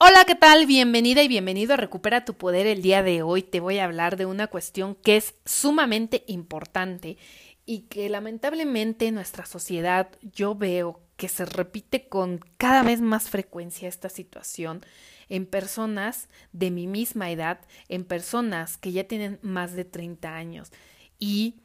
Hola, ¿qué tal? Bienvenida y bienvenido a Recupera tu Poder. El día de hoy te voy a hablar de una cuestión que es sumamente importante y que lamentablemente en nuestra sociedad yo veo que se repite con cada vez más frecuencia esta situación en personas de mi misma edad, en personas que ya tienen más de 30 años y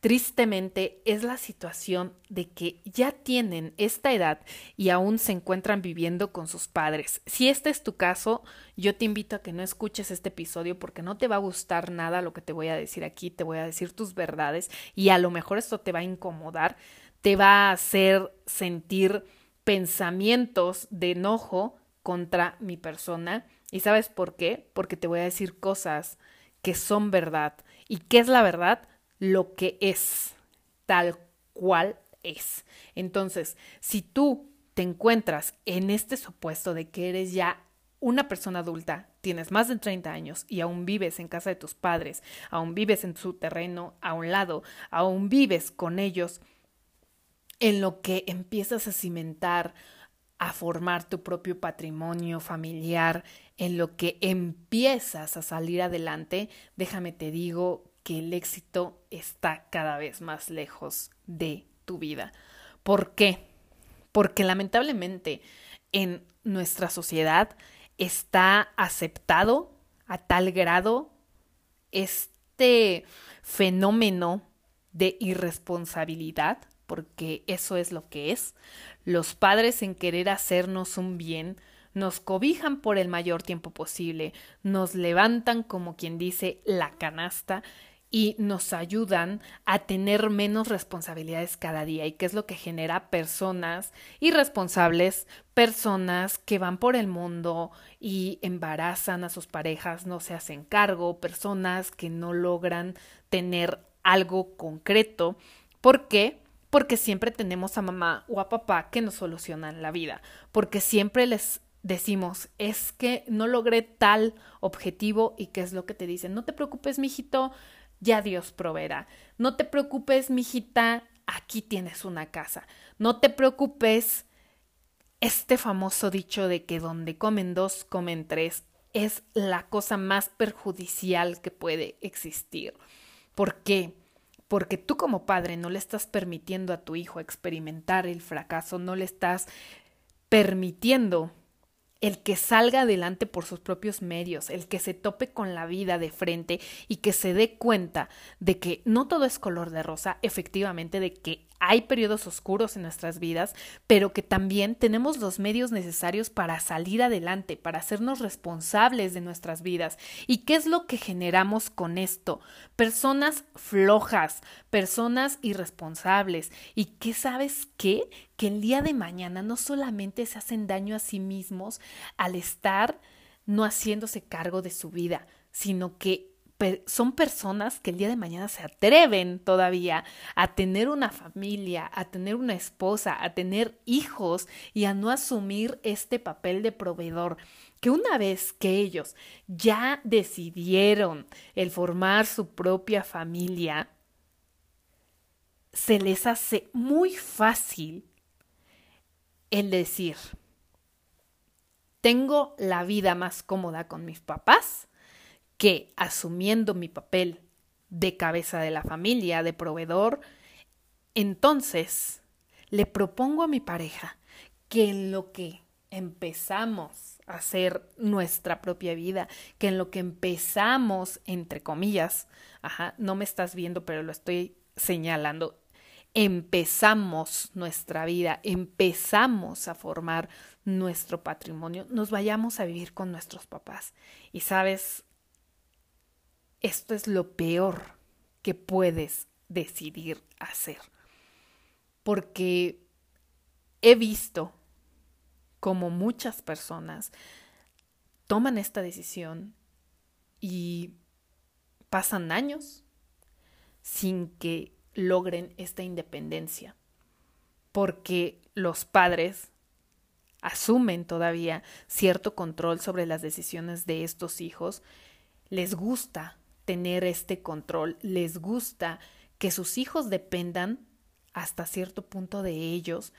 Tristemente es la situación de que ya tienen esta edad y aún se encuentran viviendo con sus padres. Si este es tu caso, yo te invito a que no escuches este episodio porque no te va a gustar nada lo que te voy a decir aquí, te voy a decir tus verdades y a lo mejor esto te va a incomodar, te va a hacer sentir pensamientos de enojo contra mi persona. ¿Y sabes por qué? Porque te voy a decir cosas que son verdad. ¿Y qué es la verdad? Lo que es, tal cual es. Entonces, si tú te encuentras en este supuesto de que eres ya una persona adulta, tienes más de 30 años y aún vives en casa de tus padres, aún vives en su terreno a un lado, aún vives con ellos, en lo que empiezas a cimentar, a formar tu propio patrimonio familiar, en lo que empiezas a salir adelante, déjame te digo que el éxito está cada vez más lejos de tu vida. ¿Por qué? Porque lamentablemente en nuestra sociedad está aceptado a tal grado este fenómeno de irresponsabilidad, porque eso es lo que es, los padres en querer hacernos un bien, nos cobijan por el mayor tiempo posible, nos levantan como quien dice la canasta y nos ayudan a tener menos responsabilidades cada día y que es lo que genera personas irresponsables, personas que van por el mundo y embarazan a sus parejas, no se hacen cargo, personas que no logran tener algo concreto. ¿Por qué? Porque siempre tenemos a mamá o a papá que nos solucionan la vida, porque siempre les decimos, es que no logré tal objetivo y qué es lo que te dicen, no te preocupes, mijito, ya Dios proveerá. No te preocupes, mijita, aquí tienes una casa. No te preocupes, este famoso dicho de que donde comen dos, comen tres, es la cosa más perjudicial que puede existir. ¿Por qué? Porque tú como padre no le estás permitiendo a tu hijo experimentar el fracaso, no le estás permitiendo el que salga adelante por sus propios medios, el que se tope con la vida de frente y que se dé cuenta de que no todo es color de rosa, efectivamente, de que hay periodos oscuros en nuestras vidas, pero que también tenemos los medios necesarios para salir adelante, para hacernos responsables de nuestras vidas. ¿Y qué es lo que generamos con esto? Personas flojas, personas irresponsables. ¿Y qué sabes qué? Que el día de mañana no solamente se hacen daño a sí mismos al estar no haciéndose cargo de su vida, sino que son personas que el día de mañana se atreven todavía a tener una familia, a tener una esposa, a tener hijos y a no asumir este papel de proveedor. Que una vez que ellos ya decidieron el formar su propia familia, se les hace muy fácil el decir, tengo la vida más cómoda con mis papás que asumiendo mi papel de cabeza de la familia, de proveedor, entonces le propongo a mi pareja que en lo que empezamos a hacer nuestra propia vida, que en lo que empezamos, entre comillas, ajá, no me estás viendo, pero lo estoy señalando, empezamos nuestra vida, empezamos a formar nuestro patrimonio, nos vayamos a vivir con nuestros papás. Y sabes, esto es lo peor que puedes decidir hacer. Porque he visto como muchas personas toman esta decisión y pasan años sin que logren esta independencia, porque los padres asumen todavía cierto control sobre las decisiones de estos hijos, les gusta tener este control, les gusta que sus hijos dependan hasta cierto punto de ellos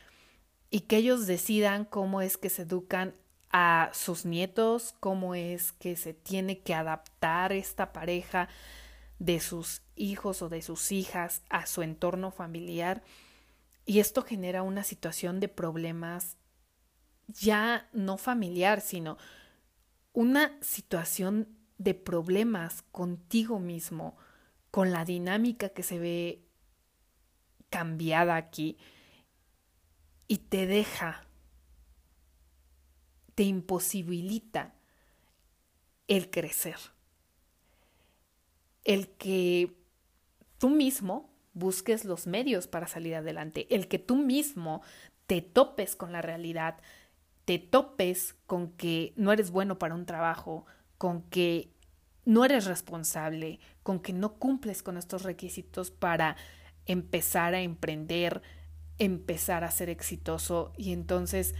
y que ellos decidan cómo es que se educan a sus nietos, cómo es que se tiene que adaptar esta pareja de sus hijos o de sus hijas a su entorno familiar. Y esto genera una situación de problemas ya no familiar, sino una situación de problemas contigo mismo, con la dinámica que se ve cambiada aquí y te deja, te imposibilita el crecer, el que tú mismo busques los medios para salir adelante, el que tú mismo te topes con la realidad, te topes con que no eres bueno para un trabajo, con que no eres responsable, con que no cumples con estos requisitos para empezar a emprender, empezar a ser exitoso y entonces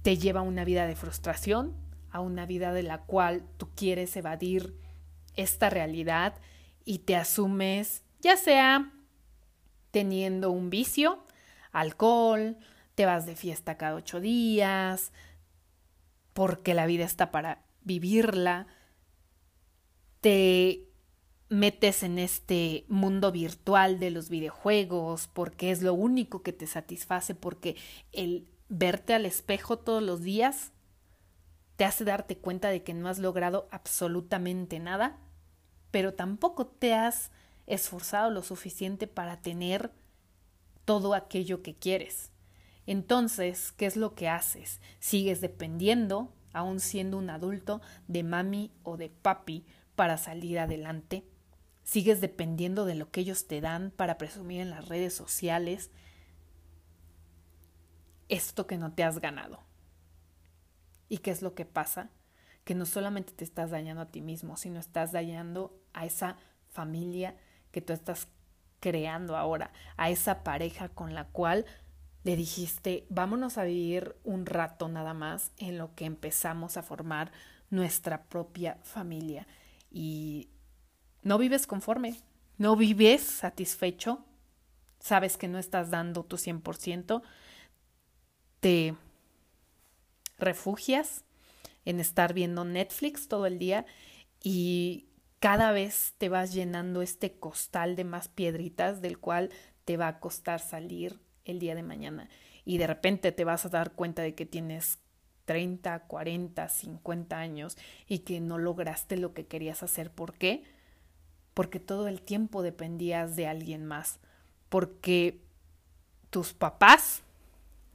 te lleva a una vida de frustración, a una vida de la cual tú quieres evadir esta realidad y te asumes ya sea teniendo un vicio, alcohol, te vas de fiesta cada ocho días, porque la vida está para vivirla, te metes en este mundo virtual de los videojuegos porque es lo único que te satisface, porque el verte al espejo todos los días te hace darte cuenta de que no has logrado absolutamente nada, pero tampoco te has esforzado lo suficiente para tener todo aquello que quieres. Entonces, ¿qué es lo que haces? Sigues dependiendo, aún siendo un adulto, de mami o de papi para salir adelante. Sigues dependiendo de lo que ellos te dan para presumir en las redes sociales esto que no te has ganado. ¿Y qué es lo que pasa? Que no solamente te estás dañando a ti mismo, sino estás dañando a esa familia que tú estás creando ahora, a esa pareja con la cual le dijiste, vámonos a vivir un rato nada más en lo que empezamos a formar nuestra propia familia. Y no vives conforme, no vives satisfecho, sabes que no estás dando tu 100%, te refugias en estar viendo Netflix todo el día y cada vez te vas llenando este costal de más piedritas del cual te va a costar salir el día de mañana. Y de repente te vas a dar cuenta de que tienes 30, 40, 50 años y que no lograste lo que querías hacer. ¿Por qué? Porque todo el tiempo dependías de alguien más. Porque tus papás,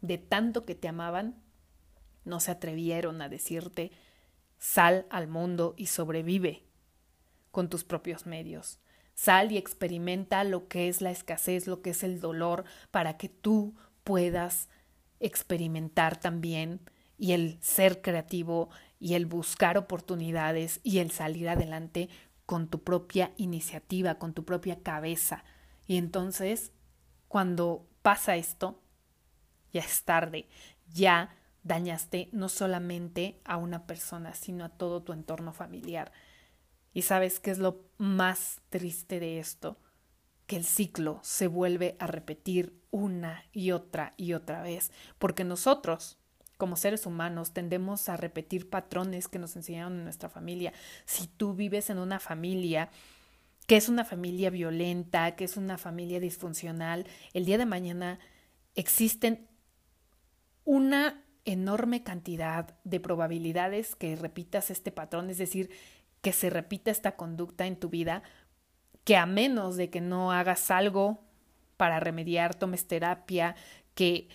de tanto que te amaban, no se atrevieron a decirte sal al mundo y sobrevive con tus propios medios. Sal y experimenta lo que es la escasez, lo que es el dolor, para que tú puedas experimentar también y el ser creativo y el buscar oportunidades y el salir adelante con tu propia iniciativa, con tu propia cabeza. Y entonces, cuando pasa esto, ya es tarde, ya dañaste no solamente a una persona, sino a todo tu entorno familiar. Y sabes qué es lo más triste de esto? Que el ciclo se vuelve a repetir una y otra y otra vez, porque nosotros, como seres humanos, tendemos a repetir patrones que nos enseñaron en nuestra familia. Si tú vives en una familia que es una familia violenta, que es una familia disfuncional, el día de mañana existen una enorme cantidad de probabilidades que repitas este patrón, es decir, que se repita esta conducta en tu vida, que a menos de que no hagas algo para remediar, tomes terapia, que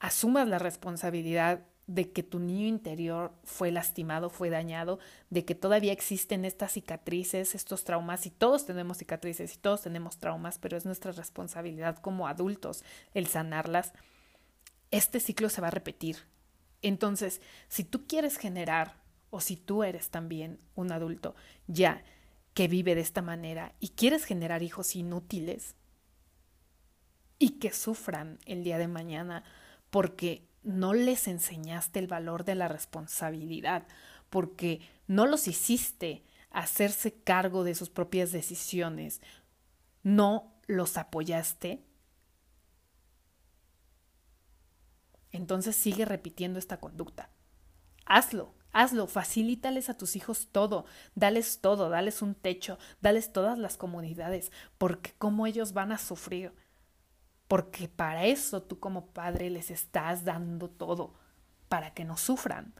asumas la responsabilidad de que tu niño interior fue lastimado, fue dañado, de que todavía existen estas cicatrices, estos traumas, y todos tenemos cicatrices y todos tenemos traumas, pero es nuestra responsabilidad como adultos el sanarlas, este ciclo se va a repetir. Entonces, si tú quieres generar o si tú eres también un adulto ya que vive de esta manera y quieres generar hijos inútiles y que sufran el día de mañana porque no les enseñaste el valor de la responsabilidad, porque no los hiciste hacerse cargo de sus propias decisiones, no los apoyaste, entonces sigue repitiendo esta conducta. Hazlo, hazlo, facilítales a tus hijos todo, dales todo, dales un techo, dales todas las comodidades, porque cómo ellos van a sufrir, porque para eso tú como padre les estás dando todo, para que no sufran.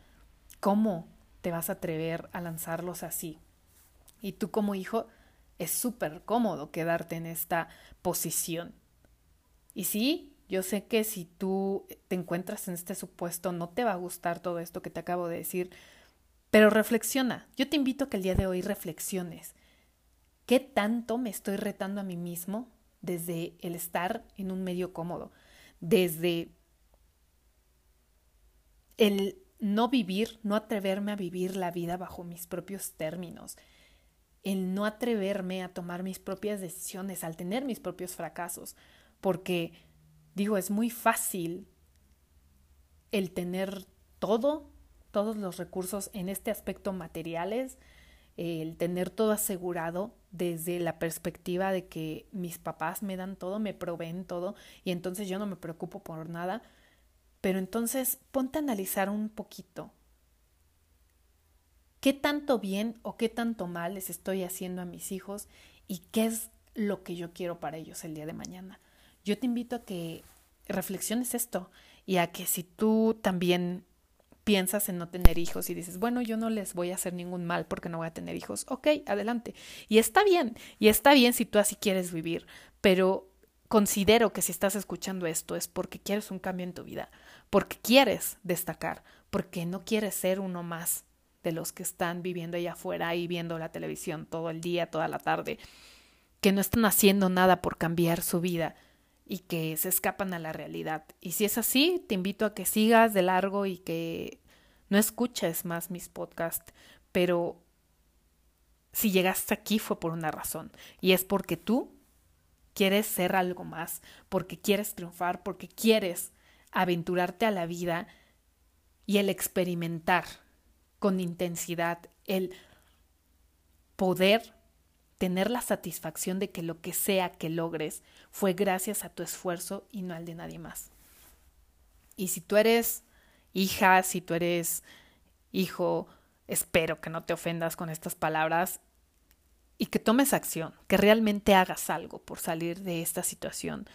¿Cómo te vas a atrever a lanzarlos así? Y tú como hijo es súper cómodo quedarte en esta posición. Y sí, yo sé que si tú te encuentras en este supuesto no te va a gustar todo esto que te acabo de decir, pero reflexiona. Yo te invito a que el día de hoy reflexiones. ¿Qué tanto me estoy retando a mí mismo desde el estar en un medio cómodo? Desde el no vivir, no atreverme a vivir la vida bajo mis propios términos, el no atreverme a tomar mis propias decisiones, al tener mis propios fracasos, porque digo, es muy fácil el tener todo, todos los recursos en este aspecto materiales, el tener todo asegurado desde la perspectiva de que mis papás me dan todo, me proveen todo y entonces yo no me preocupo por nada. Pero entonces ponte a analizar un poquito qué tanto bien o qué tanto mal les estoy haciendo a mis hijos y qué es lo que yo quiero para ellos el día de mañana. Yo te invito a que reflexiones esto y a que si tú también piensas en no tener hijos y dices, bueno, yo no les voy a hacer ningún mal porque no voy a tener hijos, ok, adelante. Y está bien, y está bien si tú así quieres vivir, pero considero que si estás escuchando esto es porque quieres un cambio en tu vida, porque quieres destacar, porque no quieres ser uno más de los que están viviendo allá afuera y viendo la televisión todo el día, toda la tarde, que no están haciendo nada por cambiar su vida y que se escapan a la realidad. Y si es así, te invito a que sigas de largo y que no escuches más mis podcasts, pero si llegaste aquí fue por una razón y es porque tú quieres ser algo más, porque quieres triunfar, porque quieres aventurarte a la vida y el experimentar con intensidad, el poder tener la satisfacción de que lo que sea que logres fue gracias a tu esfuerzo y no al de nadie más. Y si tú eres hija, si tú eres hijo, espero que no te ofendas con estas palabras y que tomes acción, que realmente hagas algo por salir de esta situación.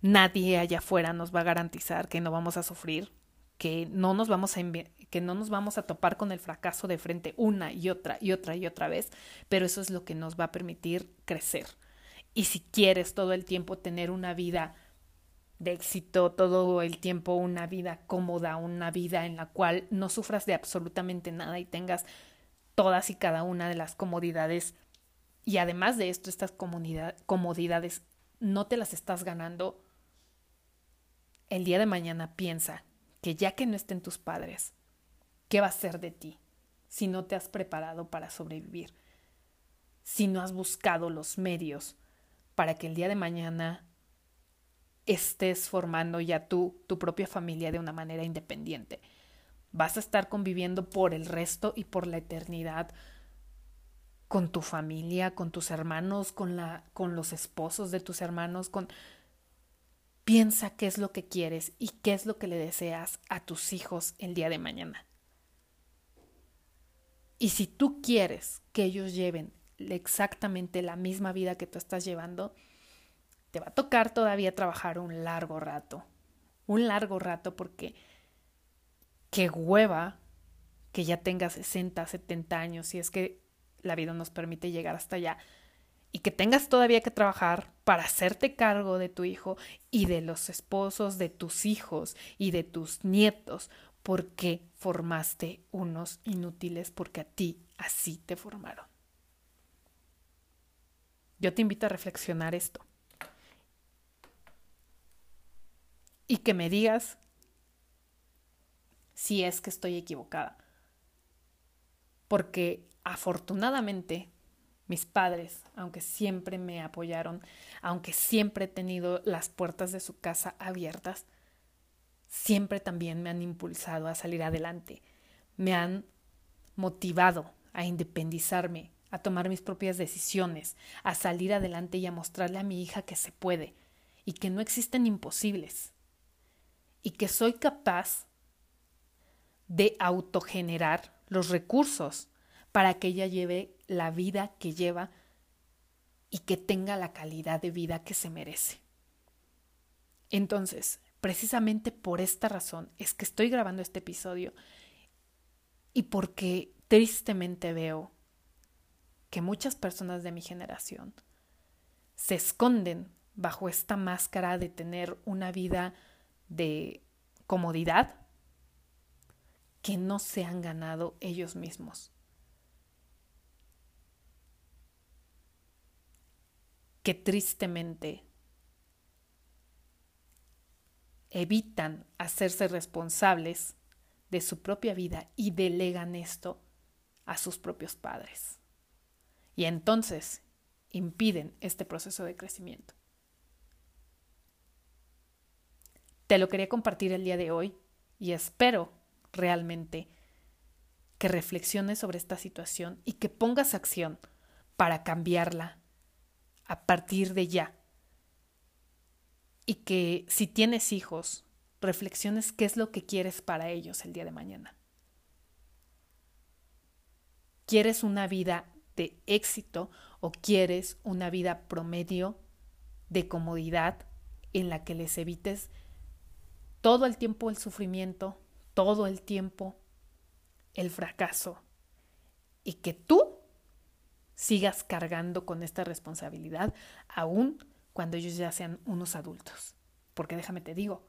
Nadie allá afuera nos va a garantizar que no vamos a sufrir, que no nos vamos a que no nos vamos a topar con el fracaso de frente una y otra y otra y otra vez, pero eso es lo que nos va a permitir crecer. Y si quieres todo el tiempo tener una vida de éxito, todo el tiempo una vida cómoda, una vida en la cual no sufras de absolutamente nada y tengas todas y cada una de las comodidades y además de esto, estas comodidades no te las estás ganando, el día de mañana piensa que ya que no estén tus padres, ¿qué va a ser de ti si no te has preparado para sobrevivir? Si no has buscado los medios para que el día de mañana estés formando ya tú tu propia familia de una manera independiente. Vas a estar conviviendo por el resto y por la eternidad con tu familia, con tus hermanos, con la con los esposos de tus hermanos, con Piensa qué es lo que quieres y qué es lo que le deseas a tus hijos el día de mañana. Y si tú quieres que ellos lleven exactamente la misma vida que tú estás llevando, te va a tocar todavía trabajar un largo rato. Un largo rato porque qué hueva que ya tengas 60, 70 años, si es que la vida nos permite llegar hasta allá y que tengas todavía que trabajar para hacerte cargo de tu hijo y de los esposos de tus hijos y de tus nietos, porque formaste unos inútiles porque a ti así te formaron. Yo te invito a reflexionar esto y que me digas si es que estoy equivocada. Porque afortunadamente mis padres, aunque siempre me apoyaron, aunque siempre he tenido las puertas de su casa abiertas, siempre también me han impulsado a salir adelante, me han motivado a independizarme, a tomar mis propias decisiones, a salir adelante y a mostrarle a mi hija que se puede y que no existen imposibles y que soy capaz de autogenerar los recursos para que ella lleve la vida que lleva y que tenga la calidad de vida que se merece. Entonces, precisamente por esta razón es que estoy grabando este episodio y porque tristemente veo que muchas personas de mi generación se esconden bajo esta máscara de tener una vida de comodidad que no se han ganado ellos mismos. Que tristemente evitan hacerse responsables de su propia vida y delegan esto a sus propios padres. Y entonces impiden este proceso de crecimiento. Te lo quería compartir el día de hoy y espero realmente que reflexiones sobre esta situación y que pongas acción para cambiarla a partir de ya. Y que si tienes hijos, reflexiones qué es lo que quieres para ellos el día de mañana. ¿Quieres una vida de éxito o quieres una vida promedio de comodidad en la que les evites todo el tiempo el sufrimiento, todo el tiempo el fracaso y que tú sigas cargando con esta responsabilidad aún cuando ellos ya sean unos adultos. Porque déjame te digo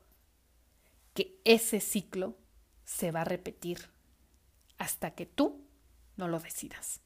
que ese ciclo se va a repetir hasta que tú no lo decidas.